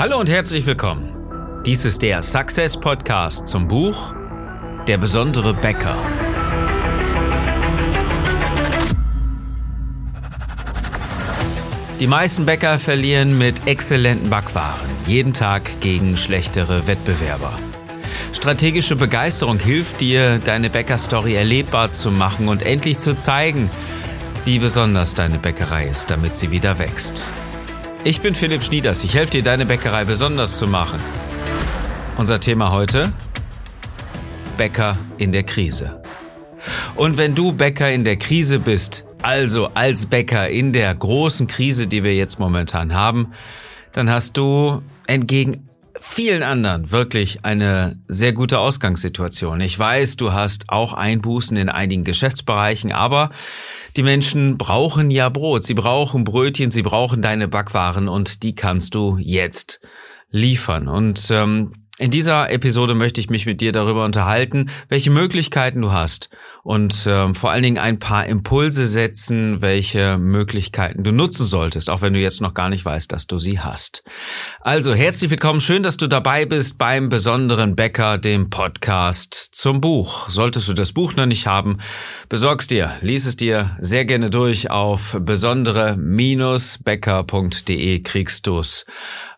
Hallo und herzlich willkommen. Dies ist der Success Podcast zum Buch Der besondere Bäcker. Die meisten Bäcker verlieren mit exzellenten Backwaren jeden Tag gegen schlechtere Wettbewerber. Strategische Begeisterung hilft dir, deine Bäckerstory erlebbar zu machen und endlich zu zeigen, wie besonders deine Bäckerei ist, damit sie wieder wächst. Ich bin Philipp Schnieders. Ich helfe dir, deine Bäckerei besonders zu machen. Unser Thema heute? Bäcker in der Krise. Und wenn du Bäcker in der Krise bist, also als Bäcker in der großen Krise, die wir jetzt momentan haben, dann hast du entgegen vielen anderen wirklich eine sehr gute Ausgangssituation. Ich weiß, du hast auch Einbußen in einigen Geschäftsbereichen, aber die Menschen brauchen ja Brot, sie brauchen Brötchen, sie brauchen deine Backwaren und die kannst du jetzt liefern. Und ähm, in dieser Episode möchte ich mich mit dir darüber unterhalten, welche Möglichkeiten du hast und äh, vor allen Dingen ein paar Impulse setzen, welche Möglichkeiten du nutzen solltest, auch wenn du jetzt noch gar nicht weißt, dass du sie hast. Also herzlich willkommen, schön, dass du dabei bist beim besonderen Bäcker, dem Podcast zum Buch. Solltest du das Buch noch nicht haben, besorg's dir, lies es dir sehr gerne durch auf besondere-bäcker.de kriegst du's.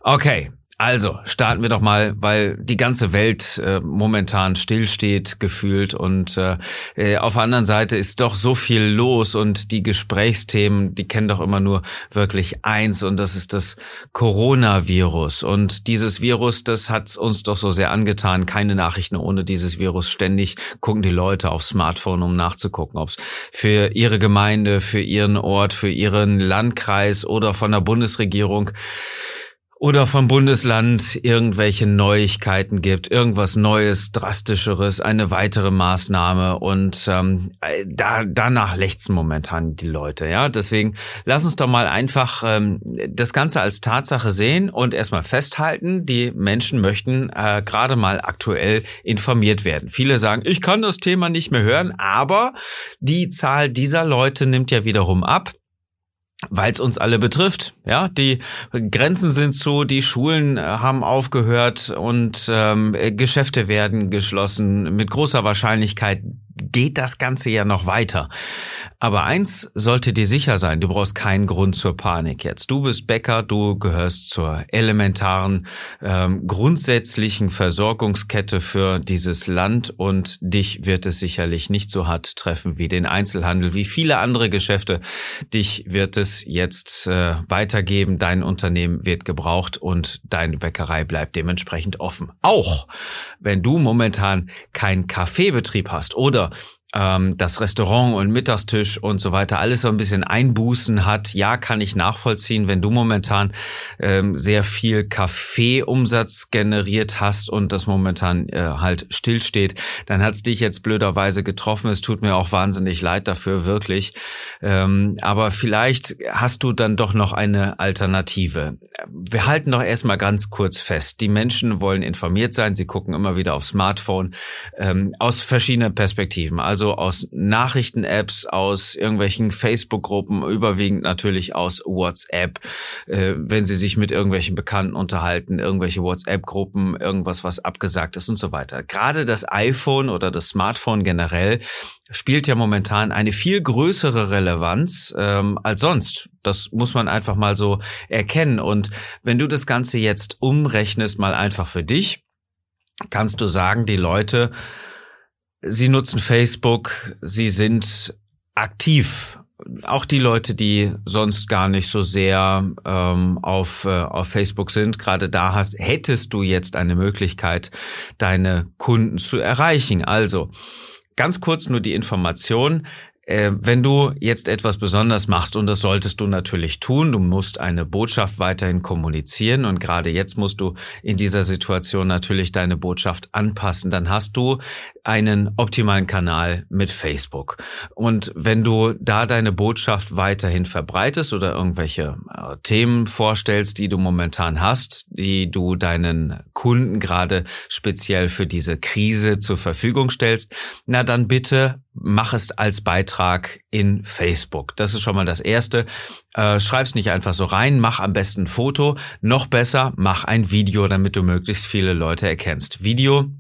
Okay. Also, starten wir doch mal, weil die ganze Welt äh, momentan stillsteht, gefühlt. Und äh, äh, auf der anderen Seite ist doch so viel los und die Gesprächsthemen, die kennen doch immer nur wirklich eins und das ist das Coronavirus. Und dieses Virus, das hat uns doch so sehr angetan. Keine Nachrichten ohne dieses Virus. Ständig gucken die Leute aufs Smartphone, um nachzugucken, ob es für ihre Gemeinde, für ihren Ort, für ihren Landkreis oder von der Bundesregierung oder vom Bundesland irgendwelche Neuigkeiten gibt, irgendwas Neues, drastischeres, eine weitere Maßnahme und ähm, da danach lechzen momentan die Leute. Ja, deswegen lass uns doch mal einfach ähm, das Ganze als Tatsache sehen und erstmal festhalten: Die Menschen möchten äh, gerade mal aktuell informiert werden. Viele sagen, ich kann das Thema nicht mehr hören, aber die Zahl dieser Leute nimmt ja wiederum ab weil es uns alle betrifft. Ja, die Grenzen sind zu, die Schulen äh, haben aufgehört und ähm, Geschäfte werden geschlossen. Mit großer Wahrscheinlichkeit geht das Ganze ja noch weiter. Aber eins sollte dir sicher sein, du brauchst keinen Grund zur Panik jetzt. Du bist Bäcker, du gehörst zur elementaren, ähm, grundsätzlichen Versorgungskette für dieses Land und dich wird es sicherlich nicht so hart treffen wie den Einzelhandel, wie viele andere Geschäfte. Dich wird es jetzt äh, weitergeben, dein Unternehmen wird gebraucht und deine Bäckerei bleibt dementsprechend offen. Auch wenn du momentan keinen Kaffeebetrieb hast oder Bilder ähm, das Restaurant und Mittagstisch und so weiter alles so ein bisschen Einbußen hat. Ja, kann ich nachvollziehen, wenn du momentan ähm, sehr viel Kaffeeumsatz generiert hast und das momentan äh, halt stillsteht, dann hat's dich jetzt blöderweise getroffen. Es tut mir auch wahnsinnig leid dafür, wirklich. Ähm, aber vielleicht hast du dann doch noch eine Alternative. Wir halten doch erstmal ganz kurz fest. Die Menschen wollen informiert sein. Sie gucken immer wieder aufs Smartphone ähm, aus verschiedenen Perspektiven. Also also aus Nachrichten-Apps, aus irgendwelchen Facebook-Gruppen, überwiegend natürlich aus WhatsApp, äh, wenn sie sich mit irgendwelchen Bekannten unterhalten, irgendwelche WhatsApp-Gruppen, irgendwas, was abgesagt ist und so weiter. Gerade das iPhone oder das Smartphone generell spielt ja momentan eine viel größere Relevanz ähm, als sonst. Das muss man einfach mal so erkennen. Und wenn du das Ganze jetzt umrechnest, mal einfach für dich, kannst du sagen, die Leute Sie nutzen Facebook, sie sind aktiv. Auch die Leute, die sonst gar nicht so sehr ähm, auf, äh, auf Facebook sind, gerade da hast, hättest du jetzt eine Möglichkeit, deine Kunden zu erreichen. Also ganz kurz nur die Information. Äh, wenn du jetzt etwas besonders machst, und das solltest du natürlich tun, du musst eine Botschaft weiterhin kommunizieren und gerade jetzt musst du in dieser Situation natürlich deine Botschaft anpassen, dann hast du einen optimalen Kanal mit Facebook. Und wenn du da deine Botschaft weiterhin verbreitest oder irgendwelche äh, Themen vorstellst, die du momentan hast, die du deinen Kunden gerade speziell für diese Krise zur Verfügung stellst, na dann bitte mach es als Beitrag in Facebook. Das ist schon mal das Erste. Äh, schreib's nicht einfach so rein, mach am besten ein Foto. Noch besser, mach ein Video, damit du möglichst viele Leute erkennst. Video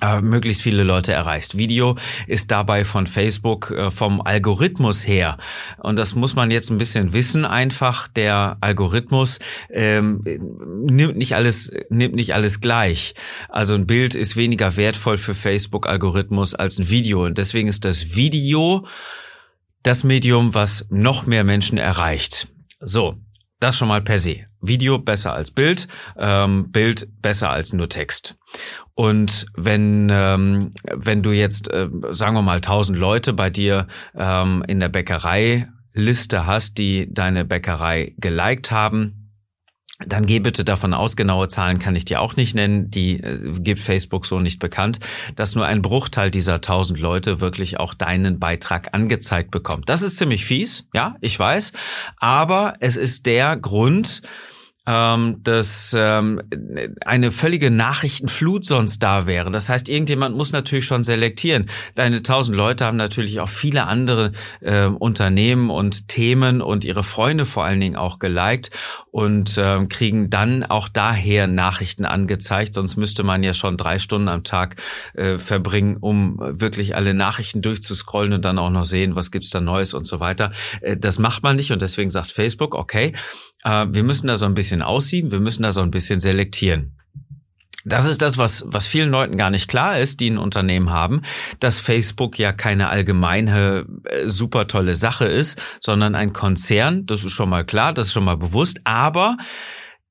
äh, möglichst viele Leute erreichst. Video ist dabei von Facebook äh, vom Algorithmus her und das muss man jetzt ein bisschen wissen. Einfach der Algorithmus ähm, nimmt nicht alles nimmt nicht alles gleich. Also ein Bild ist weniger wertvoll für Facebook Algorithmus als ein Video und deswegen ist das Video das Medium, was noch mehr Menschen erreicht. So, das schon mal per se. Video besser als Bild, ähm, Bild besser als nur Text. Und wenn ähm, wenn du jetzt äh, sagen wir mal 1000 Leute bei dir ähm, in der Bäckerei Liste hast, die deine Bäckerei geliked haben, dann geh bitte davon aus, genaue Zahlen kann ich dir auch nicht nennen, die äh, gibt Facebook so nicht bekannt, dass nur ein Bruchteil dieser 1000 Leute wirklich auch deinen Beitrag angezeigt bekommt. Das ist ziemlich fies, ja, ich weiß, aber es ist der Grund, ähm, dass ähm, eine völlige Nachrichtenflut sonst da wäre. Das heißt, irgendjemand muss natürlich schon selektieren. Deine tausend Leute haben natürlich auch viele andere äh, Unternehmen und Themen und ihre Freunde vor allen Dingen auch geliked und äh, kriegen dann auch daher Nachrichten angezeigt. Sonst müsste man ja schon drei Stunden am Tag äh, verbringen, um wirklich alle Nachrichten durchzuscrollen und dann auch noch sehen, was gibt's da Neues und so weiter. Äh, das macht man nicht und deswegen sagt Facebook, okay, äh, wir müssen da so ein bisschen aussieben, wir müssen da so ein bisschen selektieren. Das ist das, was, was vielen Leuten gar nicht klar ist, die ein Unternehmen haben, dass Facebook ja keine allgemeine äh, super tolle Sache ist, sondern ein Konzern. Das ist schon mal klar, das ist schon mal bewusst. Aber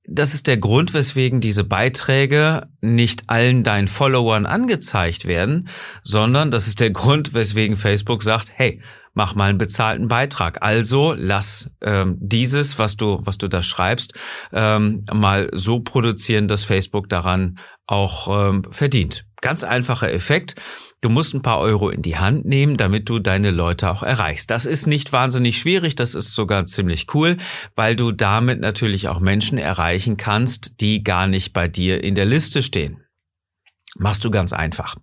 das ist der Grund, weswegen diese Beiträge nicht allen deinen Followern angezeigt werden, sondern das ist der Grund, weswegen Facebook sagt, hey, mach mal einen bezahlten Beitrag. Also lass ähm, dieses, was du, was du da schreibst, ähm, mal so produzieren, dass Facebook daran auch ähm, verdient. Ganz einfacher Effekt. Du musst ein paar Euro in die Hand nehmen, damit du deine Leute auch erreichst. Das ist nicht wahnsinnig schwierig, das ist sogar ziemlich cool, weil du damit natürlich auch Menschen erreichen kannst, die gar nicht bei dir in der Liste stehen. Machst du ganz einfach.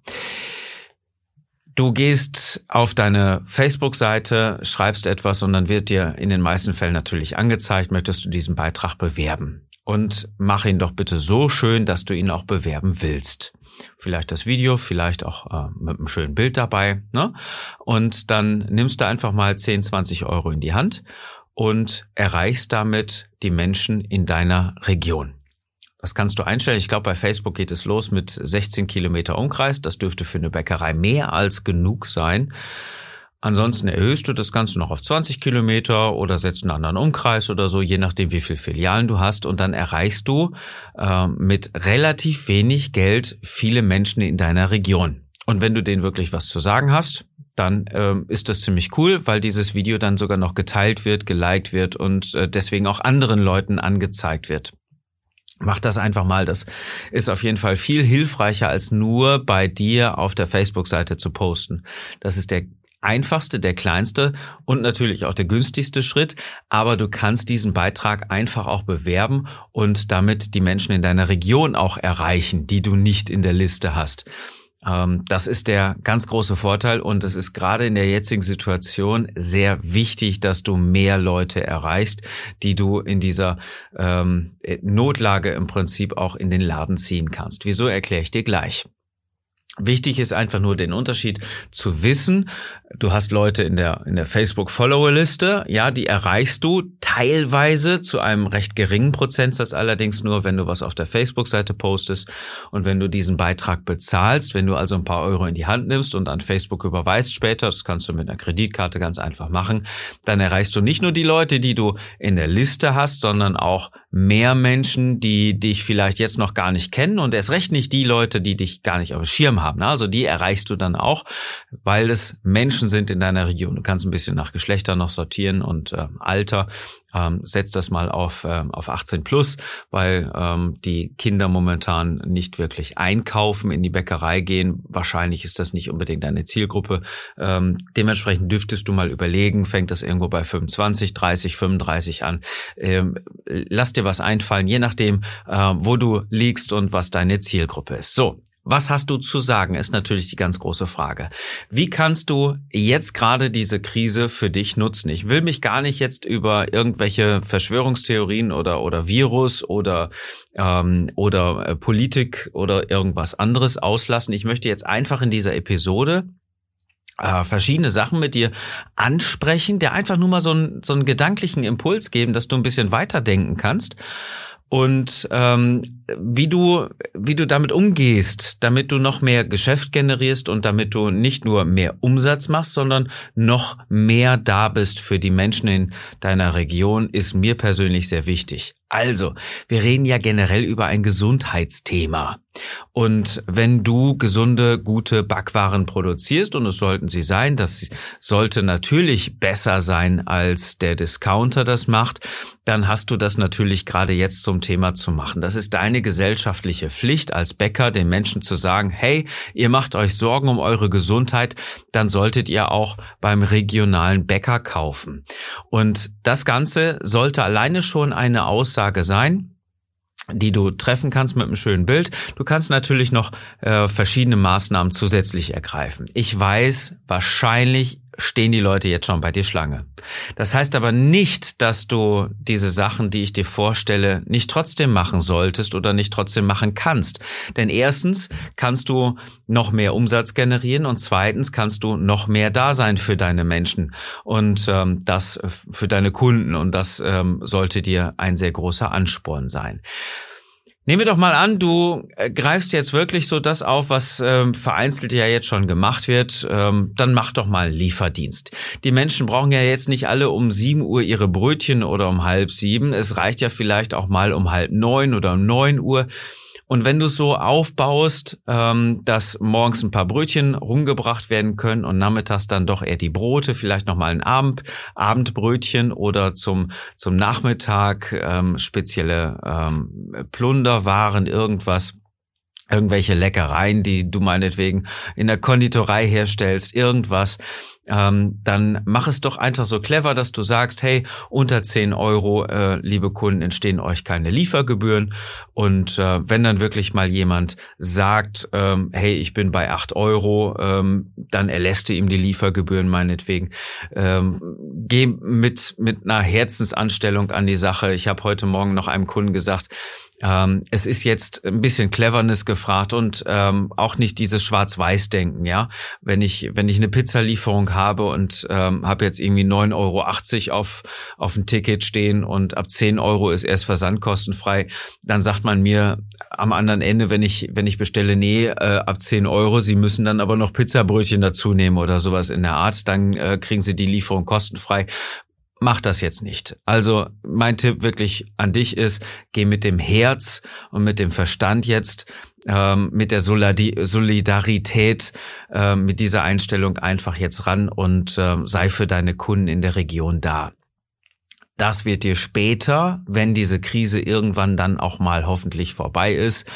Du gehst auf deine Facebook-Seite, schreibst etwas und dann wird dir in den meisten Fällen natürlich angezeigt, möchtest du diesen Beitrag bewerben. Und mach ihn doch bitte so schön, dass du ihn auch bewerben willst. Vielleicht das Video, vielleicht auch äh, mit einem schönen Bild dabei. Ne? Und dann nimmst du einfach mal 10, 20 Euro in die Hand und erreichst damit die Menschen in deiner Region. Das kannst du einstellen. Ich glaube, bei Facebook geht es los mit 16 Kilometer Umkreis. Das dürfte für eine Bäckerei mehr als genug sein. Ansonsten erhöhst du das Ganze noch auf 20 Kilometer oder setzt einen anderen Umkreis oder so, je nachdem, wie viele Filialen du hast. Und dann erreichst du äh, mit relativ wenig Geld viele Menschen in deiner Region. Und wenn du denen wirklich was zu sagen hast, dann ähm, ist das ziemlich cool, weil dieses Video dann sogar noch geteilt wird, geliked wird und äh, deswegen auch anderen Leuten angezeigt wird. Mach das einfach mal. Das ist auf jeden Fall viel hilfreicher, als nur bei dir auf der Facebook-Seite zu posten. Das ist der einfachste, der kleinste und natürlich auch der günstigste Schritt. Aber du kannst diesen Beitrag einfach auch bewerben und damit die Menschen in deiner Region auch erreichen, die du nicht in der Liste hast. Ähm, das ist der ganz große Vorteil und es ist gerade in der jetzigen Situation sehr wichtig, dass du mehr Leute erreichst, die du in dieser ähm, Notlage im Prinzip auch in den Laden ziehen kannst. Wieso erkläre ich dir gleich. Wichtig ist einfach nur den Unterschied zu wissen. Du hast Leute in der, in der Facebook-Follower-Liste, ja, die erreichst du teilweise zu einem recht geringen Prozentsatz allerdings nur, wenn du was auf der Facebook-Seite postest und wenn du diesen Beitrag bezahlst, wenn du also ein paar Euro in die Hand nimmst und an Facebook überweist später, das kannst du mit einer Kreditkarte ganz einfach machen, dann erreichst du nicht nur die Leute, die du in der Liste hast, sondern auch mehr Menschen, die dich vielleicht jetzt noch gar nicht kennen und erst recht nicht die Leute, die dich gar nicht auf dem Schirm haben. Also die erreichst du dann auch, weil es Menschen sind in deiner Region. Du kannst ein bisschen nach Geschlechter noch sortieren und äh, Alter ähm, setzt das mal auf, ähm, auf 18 plus, weil ähm, die Kinder momentan nicht wirklich einkaufen, in die Bäckerei gehen. Wahrscheinlich ist das nicht unbedingt deine Zielgruppe. Ähm, dementsprechend dürftest du mal überlegen, fängt das irgendwo bei 25, 30, 35 an. Ähm, lass dir was einfallen, je nachdem, äh, wo du liegst und was deine Zielgruppe ist. So, Was hast du zu sagen, ist natürlich die ganz große Frage. Wie kannst du jetzt gerade diese Krise für dich nutzen? Ich will mich gar nicht jetzt über irgendwelche Verschwörungstheorien oder, oder Virus oder, ähm, oder äh, Politik oder irgendwas anderes auslassen. Ich möchte jetzt einfach in dieser Episode äh, verschiedene Sachen mit dir ansprechen, der einfach nur mal so einen, so einen gedanklichen Impuls geben, dass du ein bisschen weiterdenken kannst und ähm, wie du wie du damit umgehst, damit du noch mehr Geschäft generierst und damit du nicht nur mehr Umsatz machst, sondern noch mehr da bist für die Menschen in deiner Region, ist mir persönlich sehr wichtig. Also, wir reden ja generell über ein Gesundheitsthema. Und wenn du gesunde, gute Backwaren produzierst, und es sollten sie sein, das sollte natürlich besser sein, als der Discounter das macht, dann hast du das natürlich gerade jetzt zum Thema zu machen. Das ist deine gesellschaftliche Pflicht als Bäcker, den Menschen zu sagen, hey, ihr macht euch Sorgen um eure Gesundheit, dann solltet ihr auch beim regionalen Bäcker kaufen. Und das Ganze sollte alleine schon eine Aussage Aussage sein die du treffen kannst mit einem schönen Bild. Du kannst natürlich noch äh, verschiedene Maßnahmen zusätzlich ergreifen. Ich weiß, wahrscheinlich stehen die Leute jetzt schon bei dir Schlange. Das heißt aber nicht, dass du diese Sachen, die ich dir vorstelle, nicht trotzdem machen solltest oder nicht trotzdem machen kannst. Denn erstens kannst du noch mehr Umsatz generieren und zweitens kannst du noch mehr da sein für deine Menschen und ähm, das für deine Kunden und das ähm, sollte dir ein sehr großer Ansporn sein. Nehmen wir doch mal an, du äh, greifst jetzt wirklich so das auf, was ähm, vereinzelt ja jetzt schon gemacht wird. Ähm, dann mach doch mal Lieferdienst. Die Menschen brauchen ja jetzt nicht alle um sieben Uhr ihre Brötchen oder um halb sieben. Es reicht ja vielleicht auch mal um halb neun oder um neun Uhr. Und wenn du es so aufbaust, ähm, dass morgens ein paar Brötchen rumgebracht werden können und nachmittags dann doch eher die Brote, vielleicht nochmal ein Abend, Abendbrötchen oder zum, zum Nachmittag ähm, spezielle ähm, Plunderwaren, irgendwas, irgendwelche Leckereien, die du meinetwegen in der Konditorei herstellst, irgendwas, ähm, dann mach es doch einfach so clever, dass du sagst, hey, unter 10 Euro, äh, liebe Kunden, entstehen euch keine Liefergebühren. Und äh, wenn dann wirklich mal jemand sagt, ähm, hey, ich bin bei 8 Euro, ähm, dann erlässt du ihm die Liefergebühren meinetwegen. Ähm, geh mit, mit einer Herzensanstellung an die Sache. Ich habe heute Morgen noch einem Kunden gesagt, ähm, es ist jetzt ein bisschen Cleverness gefragt und ähm, auch nicht dieses Schwarz-Weiß-Denken, ja. Wenn ich, wenn ich eine Pizzalieferung habe und ähm, habe jetzt irgendwie 9,80 Euro auf, auf ein Ticket stehen und ab 10 Euro ist erst versandkostenfrei, dann sagt man mir am anderen Ende, wenn ich, wenn ich bestelle, nee, äh, ab 10 Euro, Sie müssen dann aber noch Pizzabrötchen dazu nehmen oder sowas in der Art, dann äh, kriegen Sie die Lieferung kostenfrei mach das jetzt nicht. Also mein Tipp wirklich an dich ist, geh mit dem Herz und mit dem Verstand jetzt, ähm, mit der Solidarität, äh, mit dieser Einstellung einfach jetzt ran und äh, sei für deine Kunden in der Region da. Das wird dir später, wenn diese Krise irgendwann dann auch mal hoffentlich vorbei ist,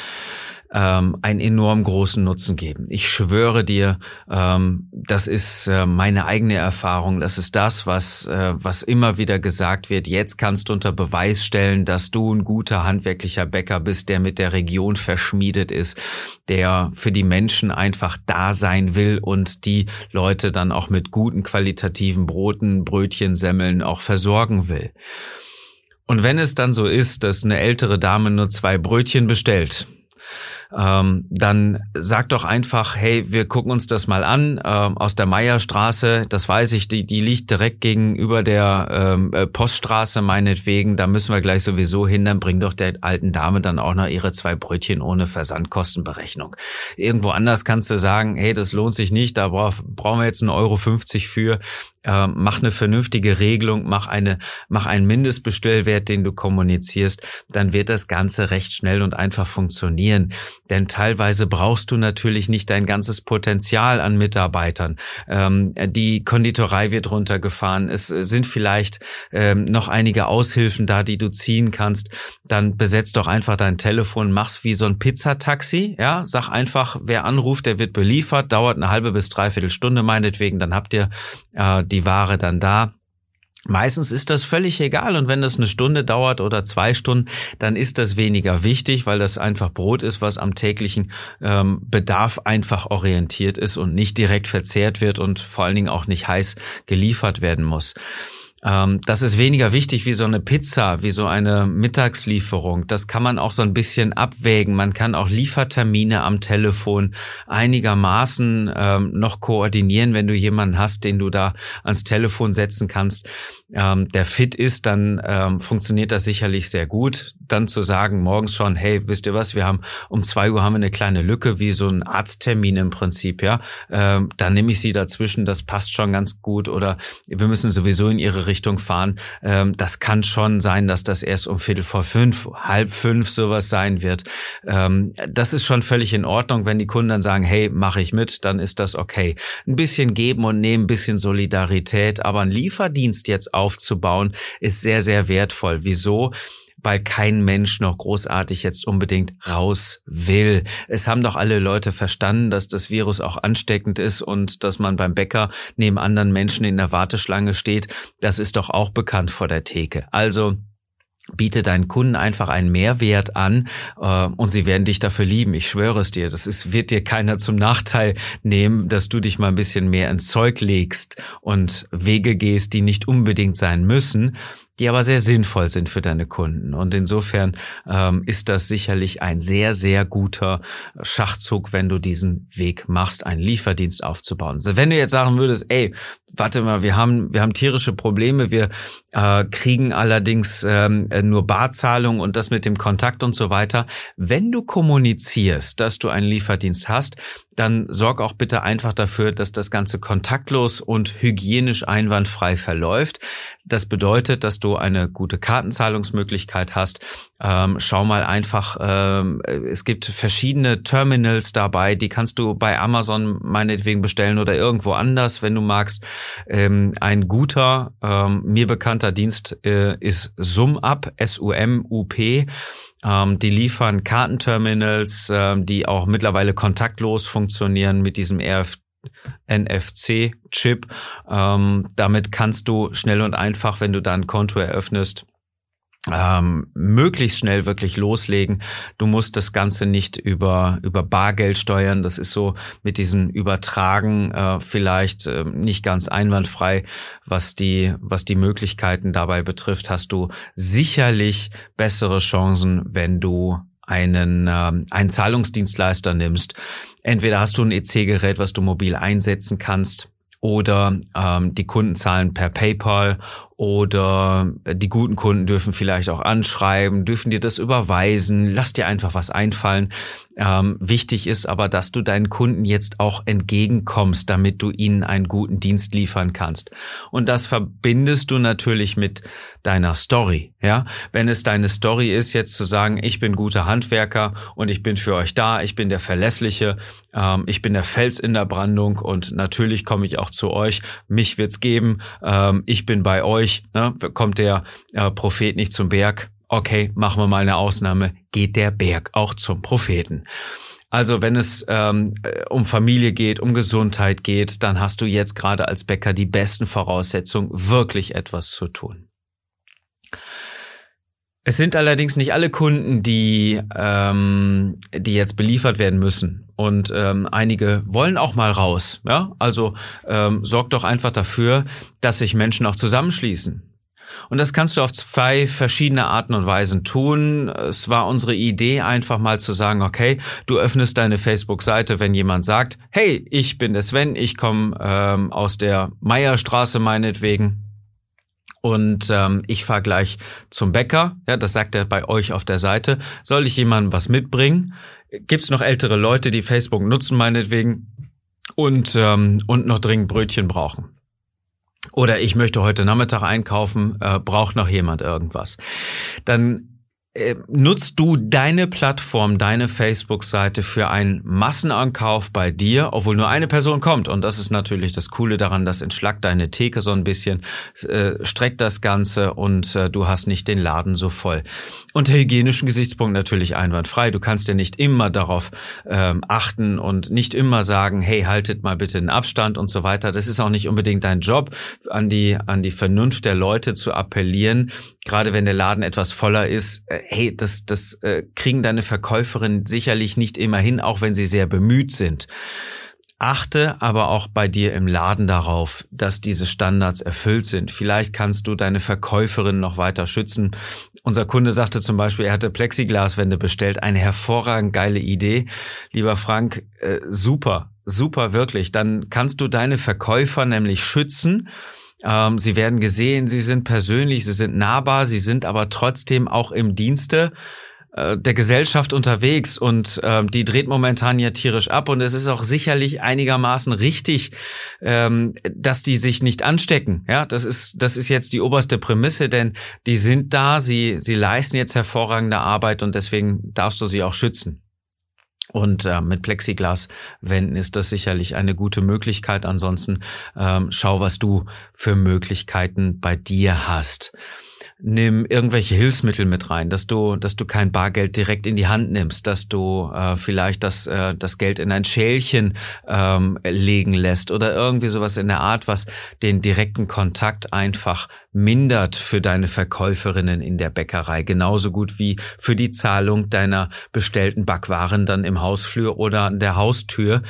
ähm, einen enorm großen Nutzen geben. Ich schwöre dir, ähm, das ist äh, meine eigene Erfahrung. Das ist das, was, äh, was immer wieder gesagt wird. Jetzt kannst du unter Beweis stellen, dass du ein guter handwerklicher Bäcker bist, der mit der Region verschmiedet ist, der für die Menschen einfach da sein will und die Leute dann auch mit guten qualitativen Broten, Brötchen, Semmeln auch versorgen will. Und wenn es dann so ist, dass eine ältere Dame nur zwei Brötchen bestellt, ähm, dann sag doch einfach, hey, wir gucken uns das mal an ähm, aus der Meierstraße, das weiß ich, die, die liegt direkt gegenüber der ähm, äh, Poststraße meinetwegen, da müssen wir gleich sowieso hin, dann bring doch der alten Dame dann auch noch ihre zwei Brötchen ohne Versandkostenberechnung. Irgendwo anders kannst du sagen, hey, das lohnt sich nicht, da brauchen wir jetzt einen Euro 50 für, äh, mach eine vernünftige Regelung, mach eine, mach einen Mindestbestellwert, den du kommunizierst, dann wird das Ganze recht schnell und einfach funktionieren. Denn teilweise brauchst du natürlich nicht dein ganzes Potenzial an Mitarbeitern. Ähm, die Konditorei wird runtergefahren. Es sind vielleicht ähm, noch einige Aushilfen da, die du ziehen kannst. Dann besetz doch einfach dein Telefon, mach's wie so ein Pizzataxi. Ja, sag einfach, wer anruft, der wird beliefert, dauert eine halbe bis dreiviertel Stunde meinetwegen, dann habt ihr äh, die Ware dann da Meistens ist das völlig egal und wenn das eine Stunde dauert oder zwei Stunden, dann ist das weniger wichtig, weil das einfach Brot ist, was am täglichen ähm, Bedarf einfach orientiert ist und nicht direkt verzehrt wird und vor allen Dingen auch nicht heiß geliefert werden muss. Ähm, das ist weniger wichtig wie so eine Pizza, wie so eine Mittagslieferung. Das kann man auch so ein bisschen abwägen. Man kann auch Liefertermine am Telefon einigermaßen ähm, noch koordinieren, wenn du jemanden hast, den du da ans Telefon setzen kannst, ähm, der fit ist, dann ähm, funktioniert das sicherlich sehr gut. Dann zu sagen morgens schon, hey, wisst ihr was, wir haben um zwei Uhr haben wir eine kleine Lücke, wie so ein Arzttermin im Prinzip, ja. Ähm, dann nehme ich sie dazwischen, das passt schon ganz gut. Oder wir müssen sowieso in ihre Richtung Richtung fahren. Ähm, das kann schon sein, dass das erst um Viertel vor fünf, halb fünf sowas sein wird. Ähm, das ist schon völlig in Ordnung. Wenn die Kunden dann sagen, hey, mache ich mit, dann ist das okay. Ein bisschen geben und nehmen, ein bisschen Solidarität, aber einen Lieferdienst jetzt aufzubauen, ist sehr, sehr wertvoll. Wieso? Weil kein Mensch noch großartig jetzt unbedingt raus will. Es haben doch alle Leute verstanden, dass das Virus auch ansteckend ist und dass man beim Bäcker neben anderen Menschen in der Warteschlange steht. Das ist doch auch bekannt vor der Theke. Also biete deinen Kunden einfach einen Mehrwert an äh, und sie werden dich dafür lieben. Ich schwöre es dir. Das ist, wird dir keiner zum Nachteil nehmen, dass du dich mal ein bisschen mehr ins Zeug legst und Wege gehst, die nicht unbedingt sein müssen, die aber sehr sinnvoll sind für deine Kunden. Und insofern ähm, ist das sicherlich ein sehr, sehr guter Schachzug, wenn du diesen Weg machst, einen Lieferdienst aufzubauen. Also wenn du jetzt sagen würdest, ey, warte mal, wir haben, wir haben tierische Probleme, wir äh, kriegen allerdings ähm, nur Barzahlung und das mit dem Kontakt und so weiter. Wenn du kommunizierst, dass du einen Lieferdienst hast, dann sorg auch bitte einfach dafür, dass das Ganze kontaktlos und hygienisch einwandfrei verläuft. Das bedeutet, dass du eine gute Kartenzahlungsmöglichkeit hast. Ähm, schau mal einfach, ähm, es gibt verschiedene Terminals dabei, die kannst du bei Amazon meinetwegen bestellen oder irgendwo anders, wenn du magst. Ähm, ein guter, ähm, mir bekannter Dienst äh, ist SumUp, S-U-M-U-P. Ähm, die liefern Kartenterminals, ähm, die auch mittlerweile kontaktlos funktionieren mit diesem RF NFC-Chip. Ähm, damit kannst du schnell und einfach, wenn du da ein Konto eröffnest, ähm, möglichst schnell wirklich loslegen. Du musst das Ganze nicht über über Bargeld steuern. Das ist so mit diesem Übertragen äh, vielleicht äh, nicht ganz einwandfrei, was die was die Möglichkeiten dabei betrifft. Hast du sicherlich bessere Chancen, wenn du einen äh, einen Zahlungsdienstleister nimmst. Entweder hast du ein EC-Gerät, was du mobil einsetzen kannst oder ähm, die Kunden zahlen per PayPal oder die guten Kunden dürfen vielleicht auch anschreiben, dürfen dir das überweisen, lass dir einfach was einfallen. Ähm, wichtig ist aber, dass du deinen Kunden jetzt auch entgegenkommst, damit du ihnen einen guten Dienst liefern kannst. Und das verbindest du natürlich mit deiner Story. Ja, wenn es deine Story ist, jetzt zu sagen, ich bin guter Handwerker und ich bin für euch da, ich bin der Verlässliche, ähm, ich bin der Fels in der Brandung und natürlich komme ich auch zu euch. Mich wird's geben. Ähm, ich bin bei euch euch, ne, kommt der äh, Prophet nicht zum Berg, okay, machen wir mal eine Ausnahme, geht der Berg auch zum Propheten. Also wenn es ähm, äh, um Familie geht, um Gesundheit geht, dann hast du jetzt gerade als Bäcker die besten Voraussetzungen, wirklich etwas zu tun. Es sind allerdings nicht alle Kunden, die, ähm, die jetzt beliefert werden müssen. Und ähm, einige wollen auch mal raus. Ja? Also ähm, sorg doch einfach dafür, dass sich Menschen auch zusammenschließen. Und das kannst du auf zwei verschiedene Arten und Weisen tun. Es war unsere Idee, einfach mal zu sagen, okay, du öffnest deine Facebook-Seite, wenn jemand sagt, hey, ich bin der Sven, ich komme ähm, aus der Meierstraße meinetwegen und ähm, ich fahre gleich zum Bäcker. Ja, das sagt er bei euch auf der Seite. Soll ich jemandem was mitbringen? Gibt es noch ältere Leute, die Facebook nutzen meinetwegen und ähm, und noch dringend Brötchen brauchen? Oder ich möchte heute Nachmittag einkaufen, äh, braucht noch jemand irgendwas? Dann nutzt du deine Plattform, deine Facebook-Seite für einen Massenankauf bei dir, obwohl nur eine Person kommt. Und das ist natürlich das Coole daran, das entschlackt deine Theke so ein bisschen, äh, streckt das Ganze und äh, du hast nicht den Laden so voll. Unter hygienischen Gesichtspunkt natürlich einwandfrei. Du kannst ja nicht immer darauf ähm, achten und nicht immer sagen, hey, haltet mal bitte den Abstand und so weiter. Das ist auch nicht unbedingt dein Job, an die, an die Vernunft der Leute zu appellieren. Gerade wenn der Laden etwas voller ist, äh, hey, das, das äh, kriegen deine Verkäuferinnen sicherlich nicht immer hin, auch wenn sie sehr bemüht sind. Achte aber auch bei dir im Laden darauf, dass diese Standards erfüllt sind. Vielleicht kannst du deine Verkäuferin noch weiter schützen. Unser Kunde sagte zum Beispiel, er hatte Plexiglaswände bestellt. Eine hervorragend geile Idee. Lieber Frank, äh, super, super wirklich. Dann kannst du deine Verkäufer nämlich schützen ähm, sie werden gesehen, sie sind persönlich, sie sind nahbar, sie sind aber trotzdem auch im Dienste äh, der Gesellschaft unterwegs und ähm, die dreht momentan ja tierisch ab und es ist auch sicherlich einigermaßen richtig, ähm, dass die sich nicht anstecken. Ja, das ist das ist jetzt die oberste Prämisse, denn die sind da, sie sie leisten jetzt hervorragende Arbeit und deswegen darfst du sie auch schützen. Und äh, mit Plexiglaswänden ist das sicherlich eine gute Möglichkeit. Ansonsten ähm, schau, was du für Möglichkeiten bei dir hast nimm irgendwelche Hilfsmittel mit rein, dass du, dass du kein Bargeld direkt in die Hand nimmst, dass du äh, vielleicht das, äh, das Geld in ein Schälchen ähm, legen lässt oder irgendwie sowas in der Art, was den direkten Kontakt einfach mindert für deine Verkäuferinnen in der Bäckerei, genauso gut wie für die Zahlung deiner bestellten Backwaren dann im Hausflur oder an der Haustür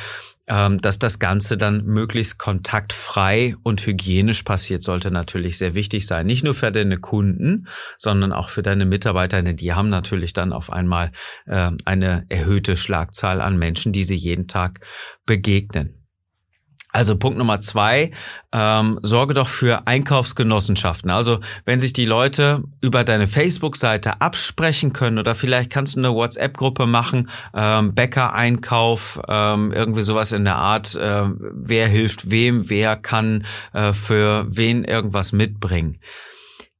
dass das Ganze dann möglichst kontaktfrei und hygienisch passiert, sollte natürlich sehr wichtig sein. Nicht nur für deine Kunden, sondern auch für deine Mitarbeiter, denn die haben natürlich dann auf einmal äh, eine erhöhte Schlagzahl an Menschen, die sie jeden Tag begegnen. Also Punkt Nummer zwei, ähm, sorge doch für Einkaufsgenossenschaften. Also wenn sich die Leute über deine Facebook-Seite absprechen können oder vielleicht kannst du eine WhatsApp-Gruppe machen, ähm, Bäcker-Einkauf, ähm, irgendwie sowas in der Art, äh, wer hilft wem, wer kann äh, für wen irgendwas mitbringen.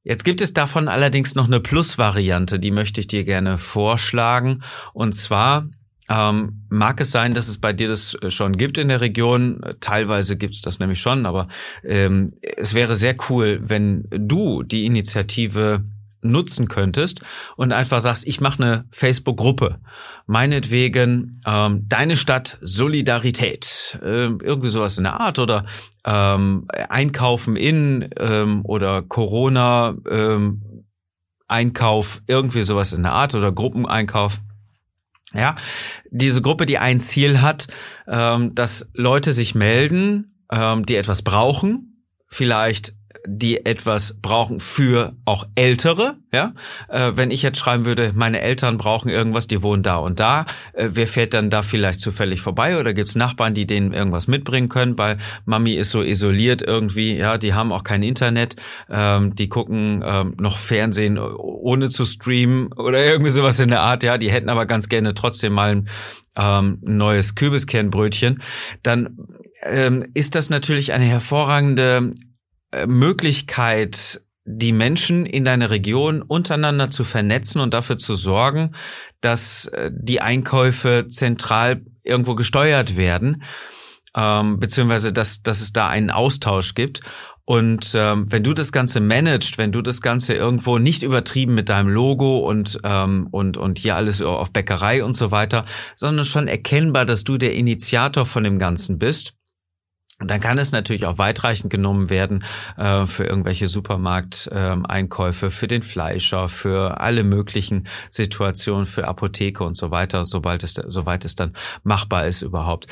Jetzt gibt es davon allerdings noch eine Plus-Variante, die möchte ich dir gerne vorschlagen. Und zwar ähm, mag es sein, dass es bei dir das äh, schon gibt in der Region? Teilweise gibt es das nämlich schon, aber ähm, es wäre sehr cool, wenn du die Initiative nutzen könntest und einfach sagst, ich mache eine Facebook-Gruppe. Meinetwegen ähm, deine Stadt Solidarität. Ähm, irgendwie sowas in der Art oder ähm, Einkaufen in ähm, oder Corona ähm, Einkauf, irgendwie sowas in der Art oder Gruppeneinkauf. Ja, diese Gruppe, die ein Ziel hat, ähm, dass Leute sich melden, ähm, die etwas brauchen, vielleicht die etwas brauchen für auch Ältere, ja. Äh, wenn ich jetzt schreiben würde, meine Eltern brauchen irgendwas, die wohnen da und da, äh, wer fährt dann da vielleicht zufällig vorbei oder gibt's Nachbarn, die denen irgendwas mitbringen können, weil Mami ist so isoliert irgendwie, ja, die haben auch kein Internet, ähm, die gucken ähm, noch Fernsehen ohne zu streamen oder irgendwie sowas in der Art, ja, die hätten aber ganz gerne trotzdem mal ein ähm, neues Kürbiskernbrötchen, dann ähm, ist das natürlich eine hervorragende äh, Möglichkeit, die Menschen in deiner Region untereinander zu vernetzen und dafür zu sorgen, dass äh, die Einkäufe zentral irgendwo gesteuert werden, ähm, beziehungsweise dass, dass es da einen Austausch gibt. Und ähm, wenn du das Ganze managst, wenn du das Ganze irgendwo nicht übertrieben mit deinem Logo und ähm, und und hier alles auf Bäckerei und so weiter, sondern schon erkennbar, dass du der Initiator von dem Ganzen bist, dann kann es natürlich auch weitreichend genommen werden äh, für irgendwelche Supermarkteinkäufe, äh, für den Fleischer, für alle möglichen Situationen, für Apotheke und so weiter, sobald es, soweit es dann machbar ist überhaupt.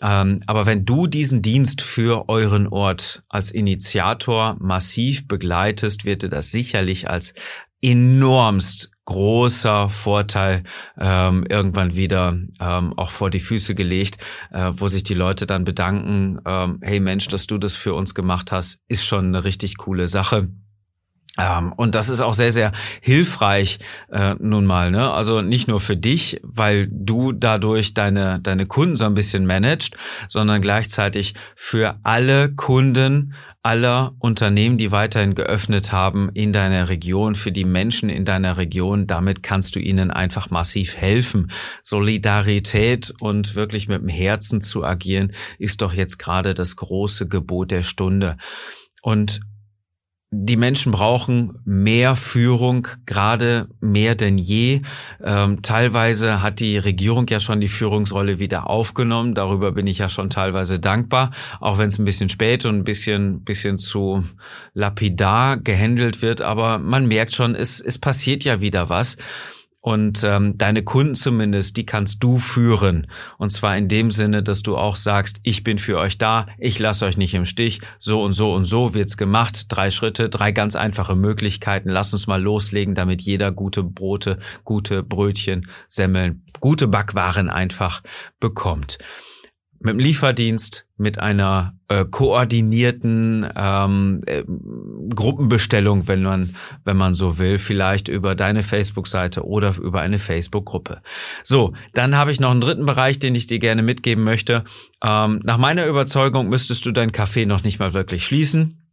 Ähm, aber wenn du diesen Dienst für euren Ort als Initiator massiv begleitest, wird dir das sicherlich als enormst großer Vorteil ähm, irgendwann wieder ähm, auch vor die Füße gelegt, äh, wo sich die Leute dann bedanken, ähm, hey Mensch, dass du das für uns gemacht hast, ist schon eine richtig coole Sache. Ähm, und das ist auch sehr, sehr hilfreich äh, nun mal. Ne? Also nicht nur für dich, weil du dadurch deine, deine Kunden so ein bisschen managst, sondern gleichzeitig für alle Kunden aller Unternehmen, die weiterhin geöffnet haben in deiner Region, für die Menschen in deiner Region. Damit kannst du ihnen einfach massiv helfen. Solidarität und wirklich mit dem Herzen zu agieren, ist doch jetzt gerade das große Gebot der Stunde. Und die Menschen brauchen mehr Führung, gerade mehr denn je. Ähm, teilweise hat die Regierung ja schon die Führungsrolle wieder aufgenommen. Darüber bin ich ja schon teilweise dankbar, auch wenn es ein bisschen spät und ein bisschen, bisschen zu lapidar gehandelt wird. Aber man merkt schon, es, es passiert ja wieder was. Und ähm, deine Kunden zumindest, die kannst du führen. Und zwar in dem Sinne, dass du auch sagst, ich bin für euch da, ich lasse euch nicht im Stich, so und so und so wird's gemacht. Drei Schritte, drei ganz einfache Möglichkeiten. Lass uns mal loslegen, damit jeder gute Brote, gute Brötchen, Semmeln, gute Backwaren einfach bekommt mit dem Lieferdienst, mit einer äh, koordinierten ähm, äh, Gruppenbestellung, wenn man, wenn man so will, vielleicht über deine Facebook-Seite oder über eine Facebook-Gruppe. So, dann habe ich noch einen dritten Bereich, den ich dir gerne mitgeben möchte. Ähm, nach meiner Überzeugung müsstest du dein Café noch nicht mal wirklich schließen.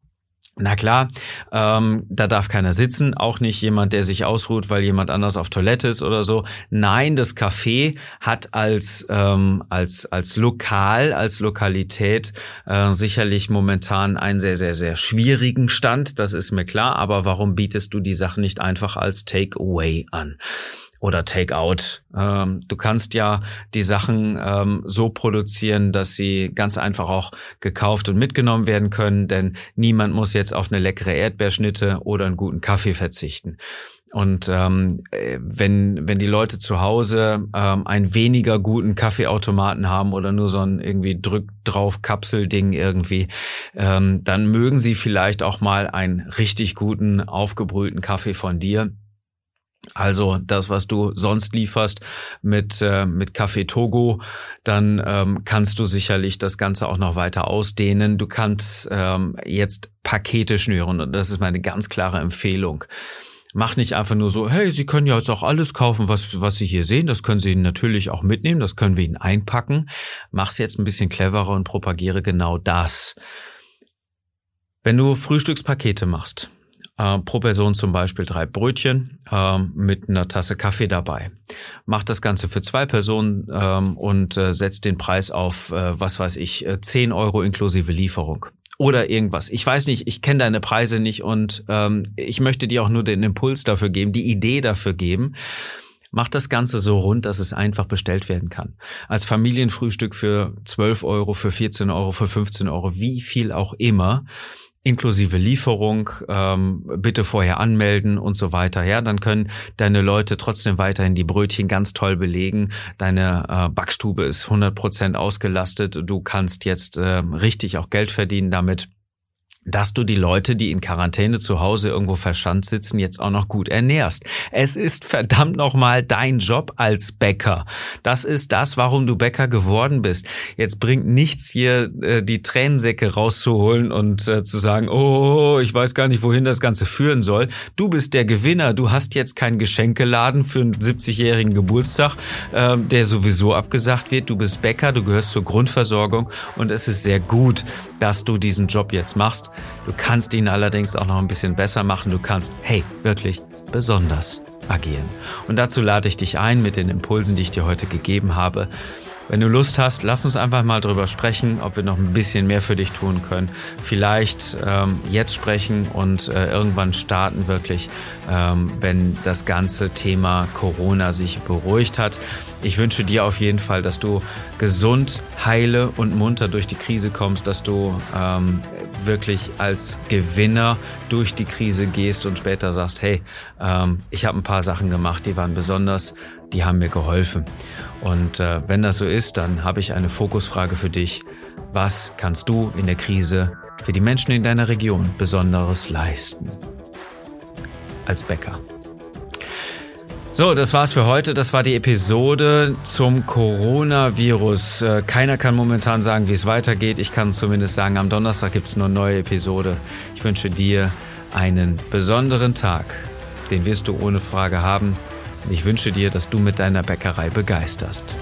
Na klar, ähm, da darf keiner sitzen, auch nicht jemand, der sich ausruht, weil jemand anders auf Toilette ist oder so. Nein, das Café hat als ähm, als als Lokal, als Lokalität äh, sicherlich momentan einen sehr sehr sehr schwierigen Stand. Das ist mir klar. Aber warum bietest du die Sachen nicht einfach als Takeaway an? Oder Takeout. Ähm, du kannst ja die Sachen ähm, so produzieren, dass sie ganz einfach auch gekauft und mitgenommen werden können, denn niemand muss jetzt auf eine leckere Erdbeerschnitte oder einen guten Kaffee verzichten. Und ähm, wenn, wenn die Leute zu Hause ähm, einen weniger guten Kaffeeautomaten haben oder nur so ein irgendwie drück drauf Kapselding irgendwie, ähm, dann mögen sie vielleicht auch mal einen richtig guten aufgebrühten Kaffee von dir also das, was du sonst lieferst mit, äh, mit Kaffee Togo, dann ähm, kannst du sicherlich das Ganze auch noch weiter ausdehnen. Du kannst ähm, jetzt Pakete schnüren und das ist meine ganz klare Empfehlung. Mach nicht einfach nur so, hey, Sie können ja jetzt auch alles kaufen, was, was Sie hier sehen. Das können Sie natürlich auch mitnehmen, das können wir Ihnen einpacken. Mach's jetzt ein bisschen cleverer und propagiere genau das. Wenn du Frühstückspakete machst, äh, pro Person zum Beispiel drei Brötchen äh, mit einer Tasse Kaffee dabei. Macht das Ganze für zwei Personen ähm, und äh, setzt den Preis auf, äh, was weiß ich, 10 äh, Euro inklusive Lieferung oder irgendwas. Ich weiß nicht, ich kenne deine Preise nicht und ähm, ich möchte dir auch nur den Impuls dafür geben, die Idee dafür geben. Mach das Ganze so rund, dass es einfach bestellt werden kann. Als Familienfrühstück für 12 Euro, für 14 Euro, für 15 Euro, wie viel auch immer inklusive Lieferung, ähm, bitte vorher anmelden und so weiter. Ja, dann können deine Leute trotzdem weiterhin die Brötchen ganz toll belegen. Deine äh, Backstube ist 100% ausgelastet. Du kannst jetzt äh, richtig auch Geld verdienen damit dass du die Leute, die in Quarantäne zu Hause irgendwo verschanzt sitzen, jetzt auch noch gut ernährst. Es ist verdammt nochmal dein Job als Bäcker. Das ist das, warum du Bäcker geworden bist. Jetzt bringt nichts hier äh, die Tränensäcke rauszuholen und äh, zu sagen, oh, ich weiß gar nicht, wohin das Ganze führen soll. Du bist der Gewinner. Du hast jetzt keinen Geschenkeladen für einen 70-jährigen Geburtstag, äh, der sowieso abgesagt wird. Du bist Bäcker, du gehörst zur Grundversorgung und es ist sehr gut, dass du diesen Job jetzt machst. Du kannst ihn allerdings auch noch ein bisschen besser machen. Du kannst, hey, wirklich besonders agieren. Und dazu lade ich dich ein mit den Impulsen, die ich dir heute gegeben habe. Wenn du Lust hast, lass uns einfach mal drüber sprechen, ob wir noch ein bisschen mehr für dich tun können. Vielleicht ähm, jetzt sprechen und äh, irgendwann starten wirklich, ähm, wenn das ganze Thema Corona sich beruhigt hat. Ich wünsche dir auf jeden Fall, dass du gesund, heile und munter durch die Krise kommst, dass du ähm, wirklich als Gewinner durch die Krise gehst und später sagst, hey, ähm, ich habe ein paar Sachen gemacht, die waren besonders, die haben mir geholfen. Und äh, wenn das so ist, dann habe ich eine Fokusfrage für dich. Was kannst du in der Krise für die Menschen in deiner Region Besonderes leisten? Als Bäcker. So, das war's für heute. Das war die Episode zum Coronavirus. Äh, keiner kann momentan sagen, wie es weitergeht. Ich kann zumindest sagen, am Donnerstag gibt's eine neue Episode. Ich wünsche dir einen besonderen Tag. Den wirst du ohne Frage haben. Ich wünsche dir, dass du mit deiner Bäckerei begeisterst.